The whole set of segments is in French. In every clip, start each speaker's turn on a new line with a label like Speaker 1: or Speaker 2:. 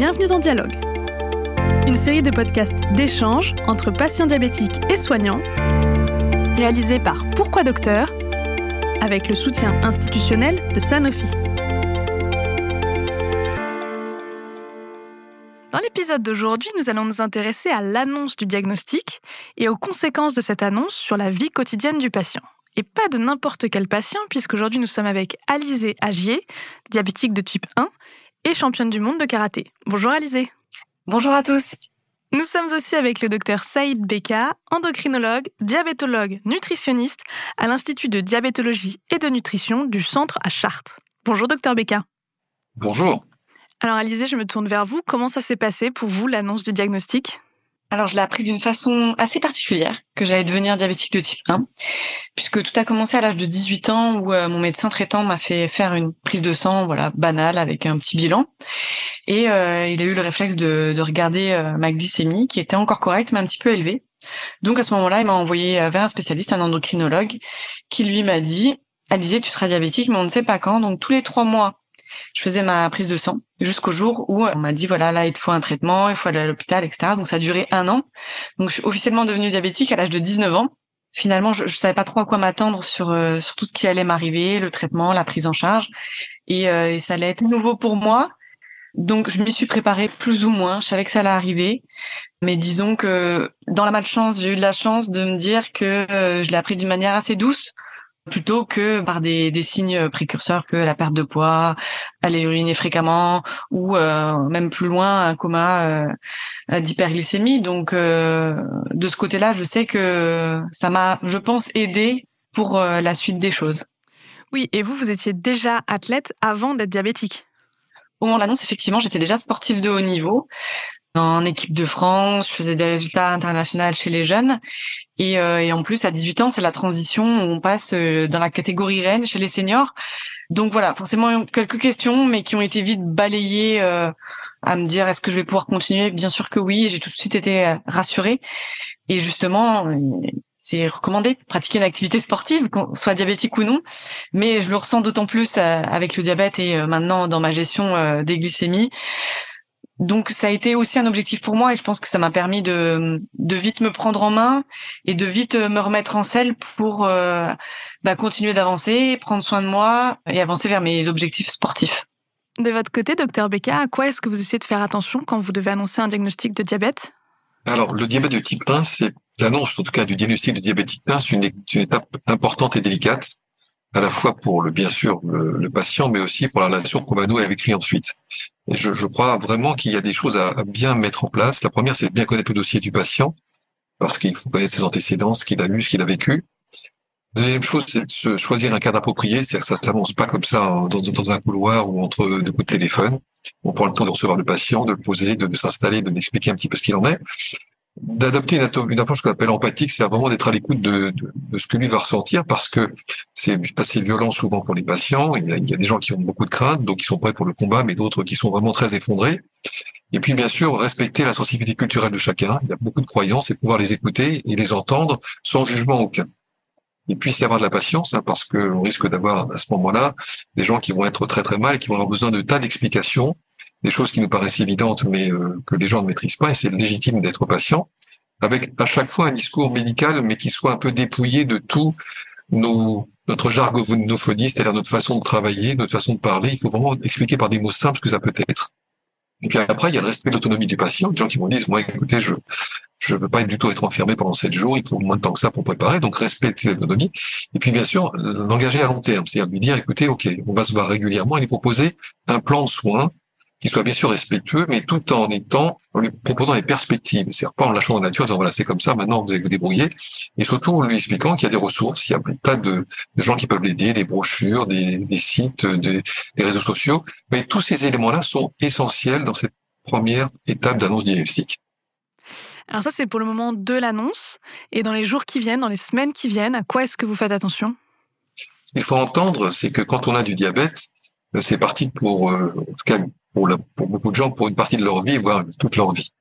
Speaker 1: Bienvenue dans Dialogue, une série de podcasts d'échange entre patients diabétiques et soignants, réalisée par Pourquoi Docteur, avec le soutien institutionnel de Sanofi. Dans l'épisode d'aujourd'hui, nous allons nous intéresser à l'annonce du diagnostic et aux conséquences de cette annonce sur la vie quotidienne du patient. Et pas de n'importe quel patient, puisqu'aujourd'hui nous sommes avec Alizé Agier, diabétique de type 1 et championne du monde de karaté. Bonjour Alizé.
Speaker 2: Bonjour à tous.
Speaker 1: Nous sommes aussi avec le docteur Saïd Beka, endocrinologue, diabétologue, nutritionniste à l'Institut de diabétologie et de nutrition du centre à Chartres. Bonjour docteur Beka.
Speaker 3: Bonjour.
Speaker 1: Alors Alizé, je me tourne vers vous. Comment ça s'est passé pour vous l'annonce du diagnostic?
Speaker 2: Alors, je l'ai appris d'une façon assez particulière que j'allais devenir diabétique de type 1, puisque tout a commencé à l'âge de 18 ans où euh, mon médecin traitant m'a fait faire une prise de sang, voilà, banale avec un petit bilan, et euh, il a eu le réflexe de, de regarder euh, ma glycémie qui était encore correcte mais un petit peu élevée. Donc à ce moment-là, il m'a envoyé vers un spécialiste, un endocrinologue, qui lui m'a dit Alizé, tu seras diabétique, mais on ne sait pas quand. Donc tous les trois mois, je faisais ma prise de sang jusqu'au jour où on m'a dit voilà là il te faut un traitement, il faut aller à l'hôpital, etc. Donc ça a duré un an. Donc je suis officiellement devenue diabétique à l'âge de 19 ans. Finalement, je, je savais pas trop à quoi m'attendre sur euh, sur tout ce qui allait m'arriver, le traitement, la prise en charge, et, euh, et ça allait être nouveau pour moi. Donc je m'y suis préparée plus ou moins. Je savais que ça allait arriver, mais disons que dans la malchance, j'ai eu de la chance de me dire que euh, je l'ai appris d'une manière assez douce plutôt que par des, des, signes précurseurs que la perte de poids, aller uriner fréquemment ou euh, même plus loin un coma euh, d'hyperglycémie. Donc euh, de ce côté-là, je sais que ça m'a, je pense, aidé pour la suite des choses.
Speaker 1: Oui, et vous, vous étiez déjà athlète avant d'être diabétique?
Speaker 2: Au moment de l'annonce, effectivement, j'étais déjà sportive de haut niveau en équipe de France, je faisais des résultats internationaux chez les jeunes. Et, euh, et en plus, à 18 ans, c'est la transition où on passe euh, dans la catégorie reine chez les seniors. Donc voilà, forcément quelques questions, mais qui ont été vite balayées euh, à me dire est-ce que je vais pouvoir continuer? Bien sûr que oui, j'ai tout de suite été euh, rassurée. Et justement, c'est recommandé de pratiquer une activité sportive, qu'on soit diabétique ou non. Mais je le ressens d'autant plus avec le diabète et maintenant dans ma gestion des glycémies donc ça a été aussi un objectif pour moi et je pense que ça m'a permis de, de vite me prendre en main et de vite euh, me remettre en selle pour euh, bah, continuer d'avancer, prendre soin de moi et avancer vers mes objectifs sportifs.
Speaker 1: De votre côté, docteur Becca, à quoi est-ce que vous essayez de faire attention quand vous devez annoncer un diagnostic de diabète?
Speaker 3: Alors le diabète de type 1, c'est l'annonce en tout cas du diagnostic de diabète type 1, c'est une, une étape importante et délicate à la fois pour le bien sûr le, le patient, mais aussi pour la relation qu'on va nouer avec lui ensuite. Je, crois vraiment qu'il y a des choses à, bien mettre en place. La première, c'est de bien connaître le dossier du patient, parce qu'il faut connaître ses antécédents, ce qu'il a vu, ce qu'il a vécu. Deuxième chose, c'est de se choisir un cadre approprié, c'est-à-dire que ça ne pas comme ça hein, dans, un couloir ou entre deux coups de téléphone. On prend le temps de recevoir le patient, de le poser, de, s'installer, de lui expliquer un petit peu ce qu'il en est d'adopter une, approche qu'on appelle empathique, c'est vraiment d'être à l'écoute de, de, de, ce que lui va ressentir, parce que c'est assez violent souvent pour les patients. Il y, a, il y, a, des gens qui ont beaucoup de craintes, donc qui sont prêts pour le combat, mais d'autres qui sont vraiment très effondrés. Et puis bien sûr, respecter la sensibilité culturelle de chacun. Il y a beaucoup de croyances et pouvoir les écouter et les entendre sans jugement aucun. Et puis c'est avoir de la patience, hein, parce qu'on risque d'avoir à ce moment-là des gens qui vont être très très mal et qui vont avoir besoin de tas d'explications des choses qui nous paraissent évidentes, mais euh, que les gens ne maîtrisent pas, et c'est légitime d'être patient, avec à chaque fois un discours médical, mais qui soit un peu dépouillé de tout nos, notre jargonophonie, c'est-à-dire notre façon de travailler, notre façon de parler. Il faut vraiment expliquer par des mots simples ce que ça peut être. Et puis après, il y a le respect de l'autonomie du patient. Des gens qui vont dire, moi, écoutez, je je veux pas du tout être enfermé pendant sept jours. Il faut moins de temps que ça pour préparer. Donc, respecter l'autonomie. Et puis, bien sûr, l'engager à long terme. C'est-à-dire lui dire, écoutez, OK, on va se voir régulièrement et lui proposer un plan de soins qui soit bien sûr respectueux, mais tout en étant, en lui proposant des perspectives. C'est-à-dire pas en lâchant dans la nature, en disant voilà, c'est comme ça, maintenant vous allez vous débrouiller. Et surtout en lui expliquant qu'il y a des ressources, il y a plein de, de gens qui peuvent l'aider, des brochures, des, des sites, des, des, réseaux sociaux. Mais tous ces éléments-là sont essentiels dans cette première étape d'annonce diagnostique.
Speaker 1: Alors ça, c'est pour le moment de l'annonce. Et dans les jours qui viennent, dans les semaines qui viennent, à quoi est-ce que vous faites attention?
Speaker 3: Qu'il faut entendre, c'est que quand on a du diabète, c'est parti pour, euh, en tout cas, pour, beaucoup de gens pour une partie de leur vie, voire toute leur vie.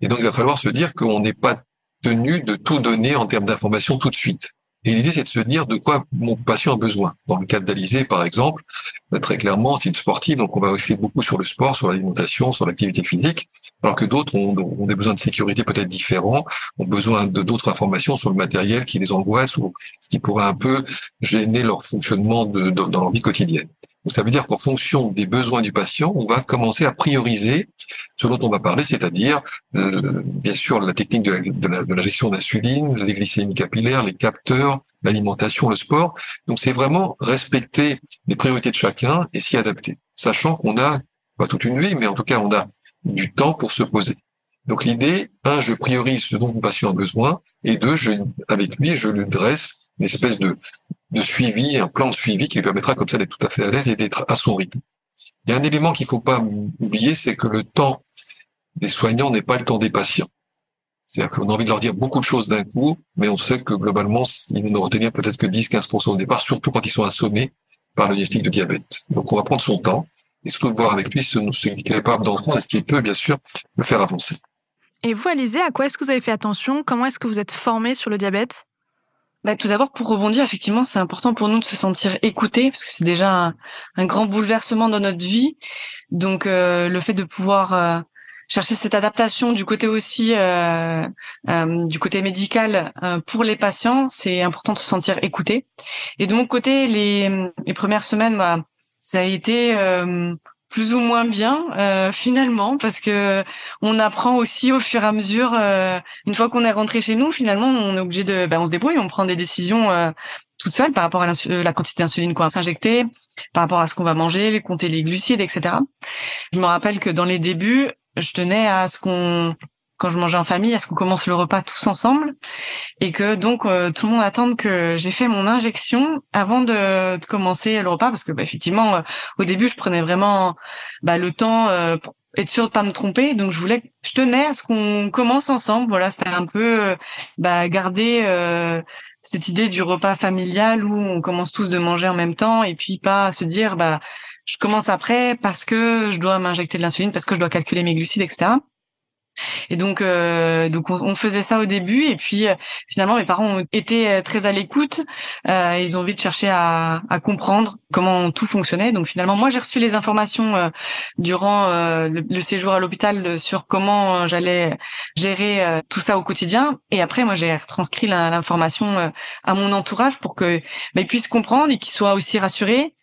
Speaker 3: Et donc, il va falloir se dire qu'on n'est pas tenu de tout donner en termes d'information tout de suite. Et l'idée, c'est de se dire de quoi mon patient a besoin. Dans le cas d'Alizé, par exemple, bah, très clairement, c'est une sportive, donc on va aussi beaucoup sur le sport, sur l'alimentation, sur l'activité physique, alors que d'autres ont, des besoins de sécurité peut-être différents, ont besoin de d'autres informations sur le matériel qui les angoisse ou ce qui pourrait un peu gêner leur fonctionnement dans leur vie quotidienne. Donc ça veut dire qu'en fonction des besoins du patient, on va commencer à prioriser ce dont on va parler, c'est-à-dire euh, bien sûr la technique de la, de gestion d'insuline, les glycémies capillaires, les capteurs, l'alimentation, le sport. Donc c'est vraiment respecter les priorités de chacun et s'y adapter, sachant qu'on a pas toute une vie, mais en tout cas on a du temps pour se poser. Donc l'idée, un, je priorise ce dont le patient a besoin, et deux, je, avec lui, je lui dresse une espèce de, de suivi, un plan de suivi qui lui permettra comme ça d'être tout à fait à l'aise et d'être à son rythme. Il y a un élément qu'il faut pas oublier, c'est que le temps des soignants n'est pas le temps des patients. C'est-à-dire qu'on a envie de leur dire beaucoup de choses d'un coup, mais on sait que globalement, ils ne retenir peut-être que 10-15% au départ, surtout quand ils sont assommés par le diagnostic de diabète. Donc on va prendre son temps et surtout voir avec lui ce, qu'il est capable d'entendre et ce qui peut bien sûr le faire avancer.
Speaker 1: Et vous, Alizé, à quoi est-ce que vous avez fait attention? Comment est-ce que vous êtes formé sur le diabète?
Speaker 2: Bah, tout d'abord, pour rebondir, effectivement, c'est important pour nous de se sentir écoutés, parce que c'est déjà un, grand bouleversement dans notre vie. Donc, euh, le fait de pouvoir euh, chercher cette adaptation du côté aussi euh, euh du côté médical euh, pour les patients, c'est important de se sentir écouté. Et de mon côté, les, les premières semaines, bah, ça a été euh, plus ou moins bien euh, finalement parce que on apprend aussi au fur et à mesure euh, une fois qu'on est rentré chez nous finalement on est obligé de ben, on se débrouille on prend des décisions euh, toute seule par rapport à la quantité d'insuline qu'on va s'injecter par rapport à ce qu'on va manger compter les glucides etc je me rappelle que dans les débuts je tenais à ce qu'on quand je mangeais en famille, est-ce qu'on commence le repas tous ensemble? Et que donc euh, tout le monde attende que j'ai fait mon injection avant de, de, commencer le repas parce que bah, effectivement euh, au début je prenais vraiment bah, le temps euh, pour être sûr de pas me tromper. Donc je voulais je tenais à ce qu'on commence ensemble. Voilà c'était un peu bah, garder cette idée du repas familial où on commence tous de manger en même temps et puis pas se dire bah je commence après parce que je dois m'injecter de l'insuline parce que je dois calculer mes glucides etc et donc, euh, donc on, faisait ça au début, et puis euh, finalement mes parents ont été euh, très à l'écoute. Euh, ils ont vite cherché à, à, comprendre comment tout fonctionnait. Donc finalement, moi j'ai reçu les informations euh, durant le, le, séjour à l'hôpital sur comment j'allais gérer tout ça au quotidien. Et après, moi j'ai retranscrit l'information à mon entourage pour que bah, ils puissent comprendre et qu'ils soient aussi rassurés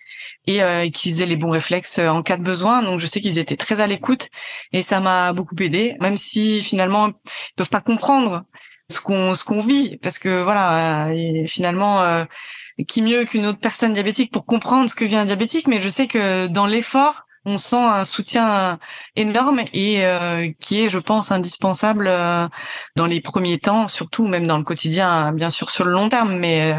Speaker 2: et euh, qu'ils aient les bons réflexes euh, en cas de besoin. Donc je sais qu'ils étaient très à l'écoute et ça m'a beaucoup aidé, même si finalement ils peuvent pas comprendre ce qu'on ce qu'on vit. Parce que voilà euh, finalement euh, qui mieux qu'une autre personne diabétique pour comprendre ce que vit un diabétique? Mais je sais que dans l'effort on sent un soutien énorme et euh, qui est, je pense, indispensable euh, dans les premiers temps, surtout même dans le quotidien, bien sûr sur le long terme, mais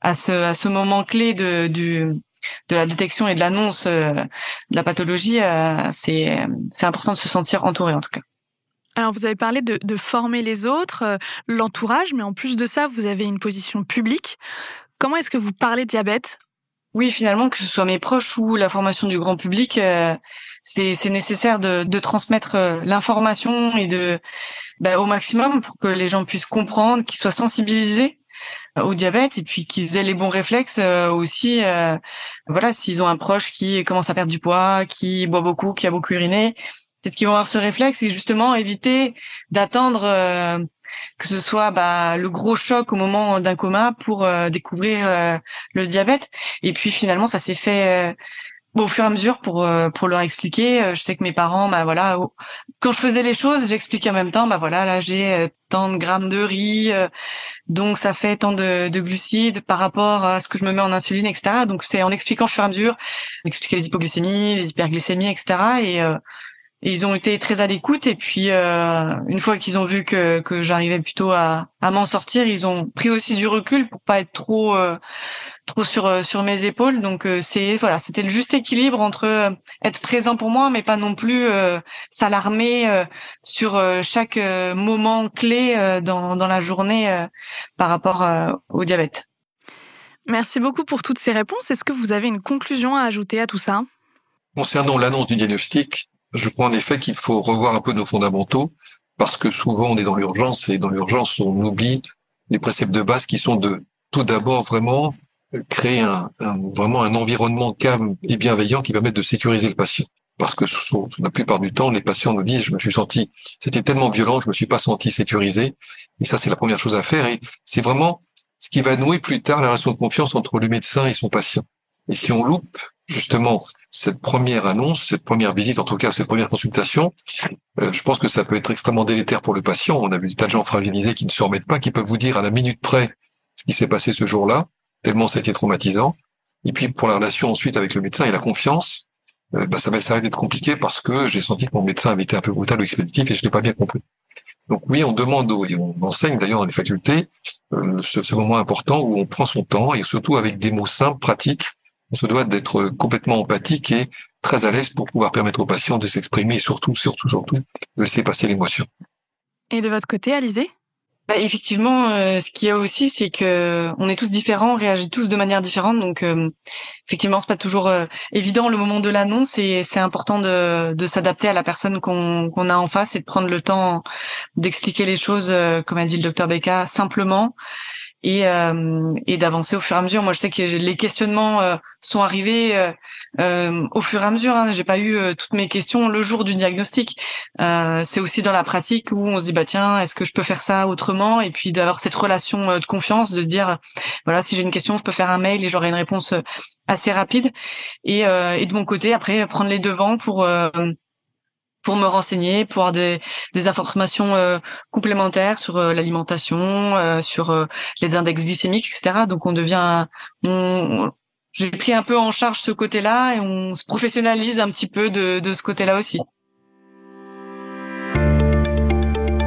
Speaker 2: à ce à ce moment clé de du de la détection et de l'annonce euh, de la pathologie, euh, c'est c'est important de se sentir entouré en tout cas.
Speaker 1: Alors, vous avez parlé de, de former les autres, euh, l'entourage, mais en plus de ça, vous avez une position publique. Comment est-ce que vous parlez diabète?
Speaker 2: Oui, finalement, que ce soit mes proches ou la formation du grand public, euh, c'est nécessaire de, de transmettre l'information et de bah, au maximum pour que les gens puissent comprendre, qu'ils soient sensibilisés au diabète et puis qu'ils aient les bons réflexes euh, aussi. Euh, voilà, s'ils ont un proche qui commence à perdre du poids, qui boit beaucoup, qui a beaucoup uriné, peut-être qu'ils vont avoir ce réflexe et justement éviter d'attendre euh, que ce soit bah, le gros choc au moment d'un coma pour découvrir le diabète. Et puis finalement, ça s'est fait au fur et à mesure pour euh, pour leur expliquer euh, je sais que mes parents bah voilà quand je faisais les choses j'expliquais en même temps bah voilà là j'ai euh, tant de grammes de riz donc ça fait tant de, de, glucides par rapport à ce que je me mets en insuline etc donc c'est en expliquant au fur et à mesure expliquer les hypoglycémies les hyperglycémies etc et, et ils ont été très à l'écoute. Et puis une fois qu'ils ont vu que que j'arrivais plutôt à à m'en sortir ils ont pris aussi du recul pour pas être trop trop sur euh, sur mes épaules donc euh, c'est voilà c'était le juste équilibre entre euh, être présent pour moi mais pas non plus s'alarmer sur chaque moment clé dans dans la journée par rapport au diabète.
Speaker 1: Merci beaucoup pour toutes ces réponses. Est-ce que vous avez une conclusion à ajouter à tout ça?
Speaker 3: Concernant l'annonce du diagnostic, je crois en effet qu'il faut revoir un peu nos fondamentaux parce que souvent on est dans l'urgence et dans l'urgence on oublie les préceptes de base qui sont de tout d'abord vraiment créer un, vraiment un environnement calme et bienveillant qui permette de sécuriser le patient. Parce que la plupart du temps, les patients nous disent, je me suis senti, c'était tellement violent, je me suis pas senti sécurisé. Et ça, c'est la première chose à faire. Et c'est vraiment ce qui va nouer plus tard la relation de confiance entre le médecin et son patient. Et si on loupe justement cette première annonce, cette première visite, en tout cas cette première consultation, euh, je pense que ça peut être extrêmement délétère pour le patient. On a vu des tas de gens fragilisés qui ne se remettent pas, qui peuvent vous dire à la minute près ce qui s'est passé ce jour-là, tellement ça a été traumatisant. Et puis pour la relation ensuite avec le médecin et la confiance, euh, bah, ça va s'arrêter d'être compliqué parce que j'ai senti que mon médecin avait été un peu brutal ou expéditif et je n'ai pas bien compris. Donc oui, on demande et on enseigne d'ailleurs dans les facultés euh, ce, ce, moment important où on prend son temps et surtout avec des mots simples, pratiques. On se doit d'être complètement empathique et très à l'aise pour pouvoir permettre aux patients de s'exprimer et surtout, surtout, surtout, de laisser passer l'émotion.
Speaker 1: Et de votre côté, Alizé?
Speaker 2: Bah, effectivement, euh, ce qu'il y a aussi, c'est que on est tous différents, on réagit tous de manière différente. Donc, euh, effectivement, c'est pas toujours euh, évident le moment de l'annonce, et c'est important de, s'adapter à la personne qu'on qu'on a en face et de prendre le temps d'expliquer les choses, comme a dit le docteur Becca, simplement et, euh, et d'avancer au fur et à mesure. Moi, je sais que les questionnements euh, sont arrivés euh, au fur et à mesure. Hein. J'ai pas eu toutes mes questions le jour du diagnostic. c'est aussi dans la pratique où on se dit bah tiens, est-ce que je peux faire ça autrement? Et puis d'avoir cette relation de confiance, de se dire voilà, si j'ai une question, je peux faire un mail et j'aurai une réponse assez rapide. Et, et de mon côté, après, prendre les devants pour pour me renseigner, pour avoir des, informations euh, complémentaires sur euh, l'alimentation, euh, sur les index glycémiques, etc. Donc on devient, j'ai pris un peu en charge ce côté-là et on se professionnalise un petit peu de, de ce côté-là aussi.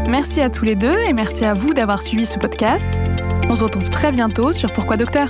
Speaker 1: Merci à tous les deux et merci à vous d'avoir suivi ce podcast. On se retrouve très bientôt sur Pourquoi Docteur